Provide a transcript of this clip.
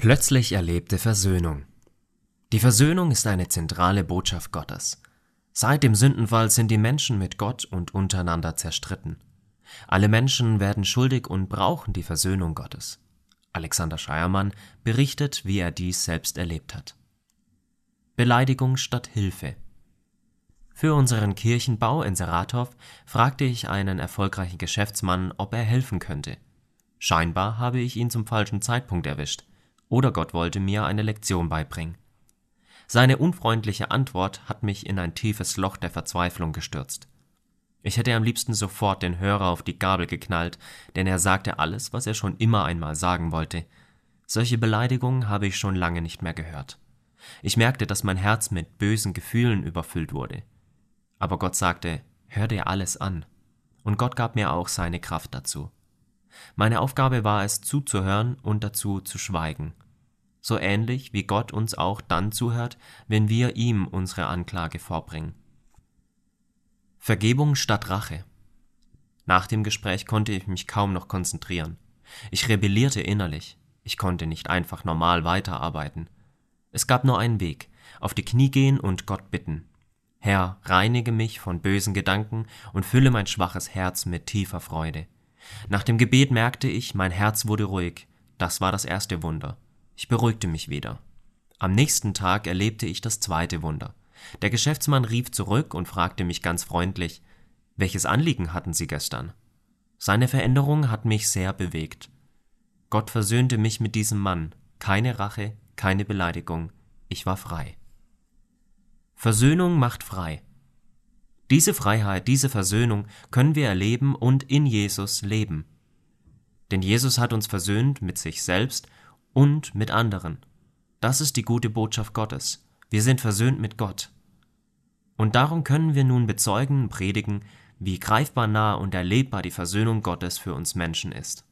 Plötzlich erlebte Versöhnung. Die Versöhnung ist eine zentrale Botschaft Gottes. Seit dem Sündenfall sind die Menschen mit Gott und untereinander zerstritten. Alle Menschen werden schuldig und brauchen die Versöhnung Gottes. Alexander Scheiermann berichtet, wie er dies selbst erlebt hat. Beleidigung statt Hilfe. Für unseren Kirchenbau in Saratow fragte ich einen erfolgreichen Geschäftsmann, ob er helfen könnte. Scheinbar habe ich ihn zum falschen Zeitpunkt erwischt oder Gott wollte mir eine Lektion beibringen. Seine unfreundliche Antwort hat mich in ein tiefes Loch der Verzweiflung gestürzt. Ich hätte am liebsten sofort den Hörer auf die Gabel geknallt, denn er sagte alles, was er schon immer einmal sagen wollte. Solche Beleidigungen habe ich schon lange nicht mehr gehört. Ich merkte, dass mein Herz mit bösen Gefühlen überfüllt wurde. Aber Gott sagte, hör dir alles an. Und Gott gab mir auch seine Kraft dazu. Meine Aufgabe war es, zuzuhören und dazu zu schweigen. So ähnlich wie Gott uns auch dann zuhört, wenn wir ihm unsere Anklage vorbringen. Vergebung statt Rache. Nach dem Gespräch konnte ich mich kaum noch konzentrieren. Ich rebellierte innerlich. Ich konnte nicht einfach normal weiterarbeiten. Es gab nur einen Weg, auf die Knie gehen und Gott bitten. Herr, reinige mich von bösen Gedanken und fülle mein schwaches Herz mit tiefer Freude. Nach dem Gebet merkte ich, mein Herz wurde ruhig. Das war das erste Wunder. Ich beruhigte mich wieder. Am nächsten Tag erlebte ich das zweite Wunder. Der Geschäftsmann rief zurück und fragte mich ganz freundlich, welches Anliegen hatten Sie gestern? Seine Veränderung hat mich sehr bewegt. Gott versöhnte mich mit diesem Mann. Keine Rache, keine Beleidigung. Ich war frei. Versöhnung macht frei. Diese Freiheit, diese Versöhnung können wir erleben und in Jesus leben. Denn Jesus hat uns versöhnt mit sich selbst und mit anderen. Das ist die gute Botschaft Gottes. Wir sind versöhnt mit Gott. Und darum können wir nun bezeugen, predigen, wie greifbar nah und erlebbar die Versöhnung Gottes für uns Menschen ist.